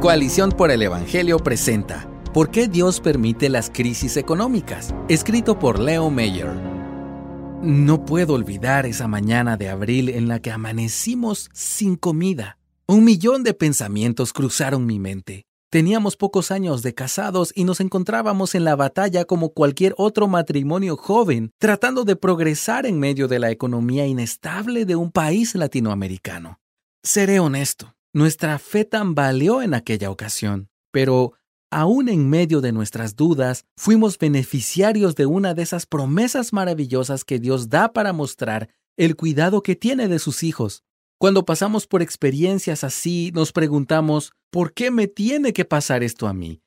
Coalición por el Evangelio presenta ¿Por qué Dios permite las crisis económicas? Escrito por Leo Mayer. No puedo olvidar esa mañana de abril en la que amanecimos sin comida. Un millón de pensamientos cruzaron mi mente. Teníamos pocos años de casados y nos encontrábamos en la batalla como cualquier otro matrimonio joven, tratando de progresar en medio de la economía inestable de un país latinoamericano. Seré honesto, nuestra fe tambaleó en aquella ocasión, pero aún en medio de nuestras dudas, fuimos beneficiarios de una de esas promesas maravillosas que Dios da para mostrar el cuidado que tiene de sus hijos. Cuando pasamos por experiencias así, nos preguntamos, ¿por qué me tiene que pasar esto a mí?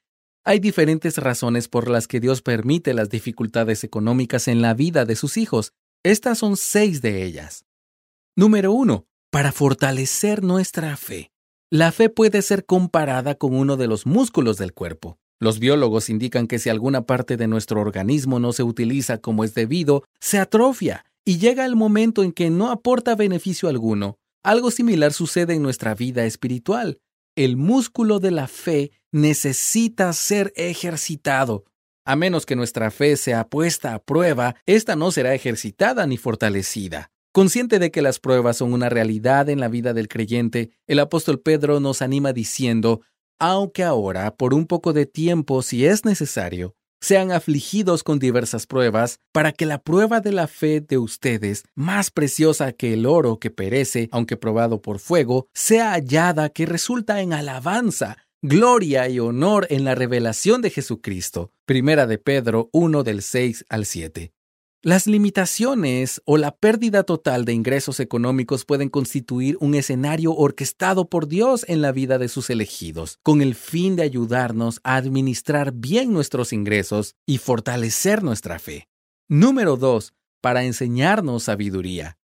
Hay diferentes razones por las que Dios permite las dificultades económicas en la vida de sus hijos. Estas son seis de ellas. Número uno, para fortalecer nuestra fe. La fe puede ser comparada con uno de los músculos del cuerpo. Los biólogos indican que si alguna parte de nuestro organismo no se utiliza como es debido, se atrofia y llega el momento en que no aporta beneficio alguno. Algo similar sucede en nuestra vida espiritual. El músculo de la fe necesita ser ejercitado. A menos que nuestra fe sea puesta a prueba, esta no será ejercitada ni fortalecida. Consciente de que las pruebas son una realidad en la vida del creyente, el apóstol Pedro nos anima diciendo, aunque ahora, por un poco de tiempo, si es necesario, sean afligidos con diversas pruebas, para que la prueba de la fe de ustedes, más preciosa que el oro que perece, aunque probado por fuego, sea hallada que resulta en alabanza, gloria y honor en la revelación de Jesucristo. Primera de Pedro 1 del 6 al 7. Las limitaciones o la pérdida total de ingresos económicos pueden constituir un escenario orquestado por Dios en la vida de sus elegidos, con el fin de ayudarnos a administrar bien nuestros ingresos y fortalecer nuestra fe. Número 2. Para enseñarnos sabiduría.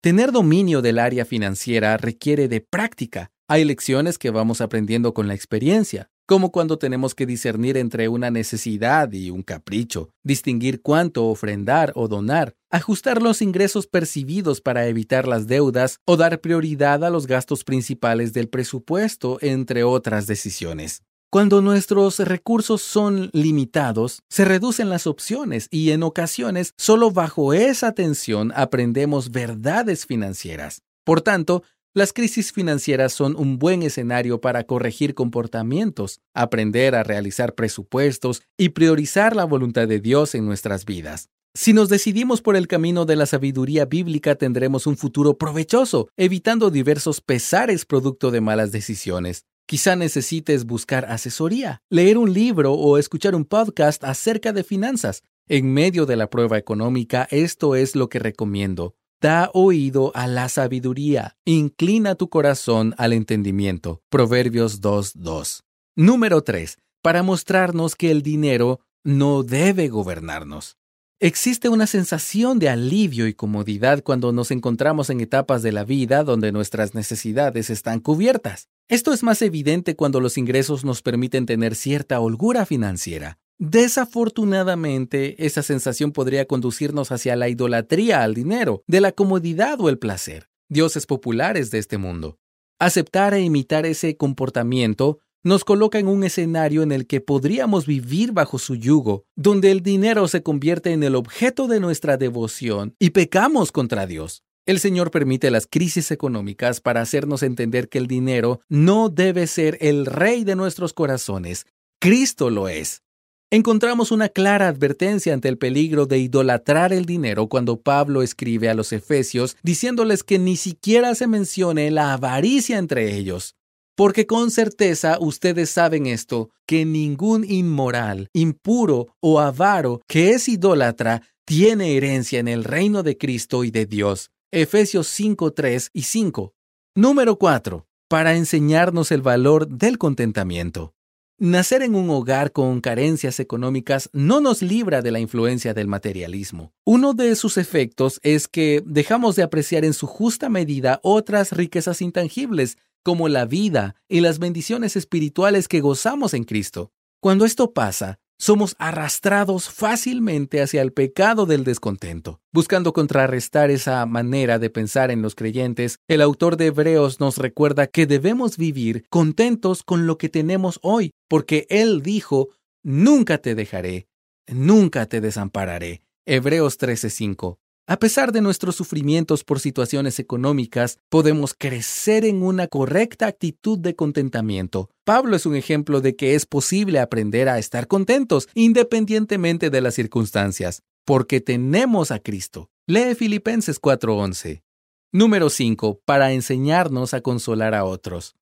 Tener dominio del área financiera requiere de práctica. Hay lecciones que vamos aprendiendo con la experiencia como cuando tenemos que discernir entre una necesidad y un capricho, distinguir cuánto ofrendar o donar, ajustar los ingresos percibidos para evitar las deudas o dar prioridad a los gastos principales del presupuesto, entre otras decisiones. Cuando nuestros recursos son limitados, se reducen las opciones y en ocasiones solo bajo esa tensión aprendemos verdades financieras. Por tanto, las crisis financieras son un buen escenario para corregir comportamientos, aprender a realizar presupuestos y priorizar la voluntad de Dios en nuestras vidas. Si nos decidimos por el camino de la sabiduría bíblica tendremos un futuro provechoso, evitando diversos pesares producto de malas decisiones. Quizá necesites buscar asesoría, leer un libro o escuchar un podcast acerca de finanzas. En medio de la prueba económica, esto es lo que recomiendo. Da oído a la sabiduría, inclina tu corazón al entendimiento. Proverbios 2.2. Número 3. Para mostrarnos que el dinero no debe gobernarnos. Existe una sensación de alivio y comodidad cuando nos encontramos en etapas de la vida donde nuestras necesidades están cubiertas. Esto es más evidente cuando los ingresos nos permiten tener cierta holgura financiera. Desafortunadamente, esa sensación podría conducirnos hacia la idolatría al dinero, de la comodidad o el placer, dioses populares de este mundo. Aceptar e imitar ese comportamiento nos coloca en un escenario en el que podríamos vivir bajo su yugo, donde el dinero se convierte en el objeto de nuestra devoción y pecamos contra Dios. El Señor permite las crisis económicas para hacernos entender que el dinero no debe ser el rey de nuestros corazones. Cristo lo es. Encontramos una clara advertencia ante el peligro de idolatrar el dinero cuando Pablo escribe a los Efesios diciéndoles que ni siquiera se mencione la avaricia entre ellos. Porque con certeza ustedes saben esto, que ningún inmoral, impuro o avaro que es idólatra tiene herencia en el reino de Cristo y de Dios. Efesios 5, 3 y 5. Número 4. Para enseñarnos el valor del contentamiento. Nacer en un hogar con carencias económicas no nos libra de la influencia del materialismo. Uno de sus efectos es que dejamos de apreciar en su justa medida otras riquezas intangibles, como la vida y las bendiciones espirituales que gozamos en Cristo. Cuando esto pasa, somos arrastrados fácilmente hacia el pecado del descontento. Buscando contrarrestar esa manera de pensar en los creyentes, el autor de Hebreos nos recuerda que debemos vivir contentos con lo que tenemos hoy, porque Él dijo, Nunca te dejaré, nunca te desampararé. Hebreos 13:5. A pesar de nuestros sufrimientos por situaciones económicas, podemos crecer en una correcta actitud de contentamiento. Pablo es un ejemplo de que es posible aprender a estar contentos independientemente de las circunstancias, porque tenemos a Cristo. Lee Filipenses 4:11. Número 5. Para enseñarnos a consolar a otros.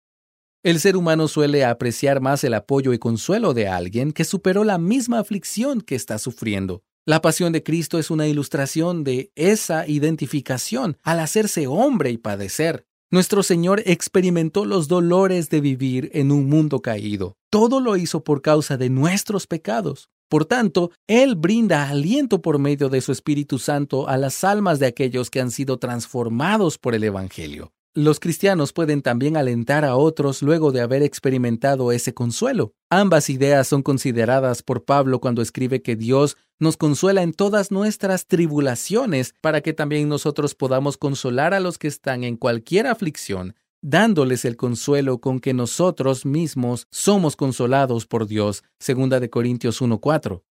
El ser humano suele apreciar más el apoyo y consuelo de alguien que superó la misma aflicción que está sufriendo. La pasión de Cristo es una ilustración de esa identificación al hacerse hombre y padecer. Nuestro Señor experimentó los dolores de vivir en un mundo caído. Todo lo hizo por causa de nuestros pecados. Por tanto, Él brinda aliento por medio de su Espíritu Santo a las almas de aquellos que han sido transformados por el Evangelio. Los cristianos pueden también alentar a otros luego de haber experimentado ese consuelo. Ambas ideas son consideradas por Pablo cuando escribe que Dios nos consuela en todas nuestras tribulaciones para que también nosotros podamos consolar a los que están en cualquier aflicción, dándoles el consuelo con que nosotros mismos somos consolados por Dios. Segunda de Corintios 1:4.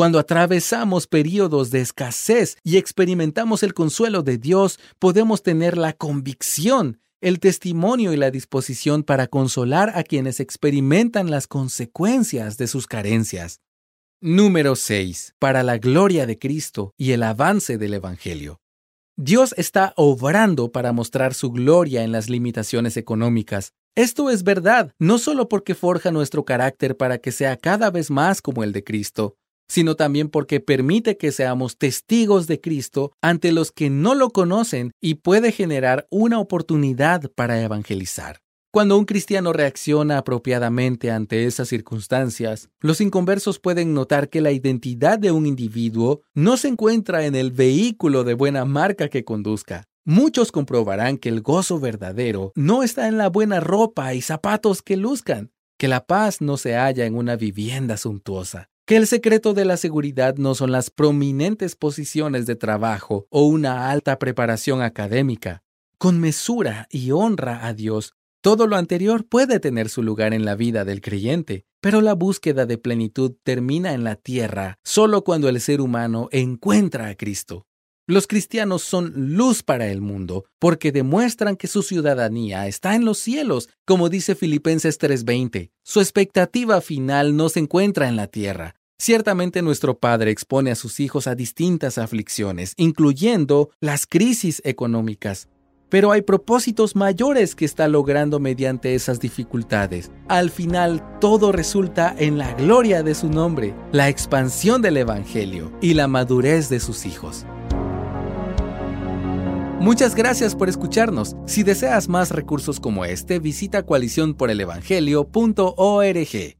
Cuando atravesamos periodos de escasez y experimentamos el consuelo de Dios, podemos tener la convicción, el testimonio y la disposición para consolar a quienes experimentan las consecuencias de sus carencias. Número 6. Para la gloria de Cristo y el avance del Evangelio. Dios está obrando para mostrar su gloria en las limitaciones económicas. Esto es verdad, no solo porque forja nuestro carácter para que sea cada vez más como el de Cristo, sino también porque permite que seamos testigos de Cristo ante los que no lo conocen y puede generar una oportunidad para evangelizar. Cuando un cristiano reacciona apropiadamente ante esas circunstancias, los inconversos pueden notar que la identidad de un individuo no se encuentra en el vehículo de buena marca que conduzca. Muchos comprobarán que el gozo verdadero no está en la buena ropa y zapatos que luzcan, que la paz no se halla en una vivienda suntuosa, que el secreto de la seguridad no son las prominentes posiciones de trabajo o una alta preparación académica. Con mesura y honra a Dios, todo lo anterior puede tener su lugar en la vida del creyente, pero la búsqueda de plenitud termina en la tierra solo cuando el ser humano encuentra a Cristo. Los cristianos son luz para el mundo porque demuestran que su ciudadanía está en los cielos, como dice Filipenses 3:20. Su expectativa final no se encuentra en la tierra, Ciertamente nuestro Padre expone a sus hijos a distintas aflicciones, incluyendo las crisis económicas. Pero hay propósitos mayores que está logrando mediante esas dificultades. Al final, todo resulta en la gloria de su nombre, la expansión del Evangelio y la madurez de sus hijos. Muchas gracias por escucharnos. Si deseas más recursos como este, visita coaliciónporelevangelio.org.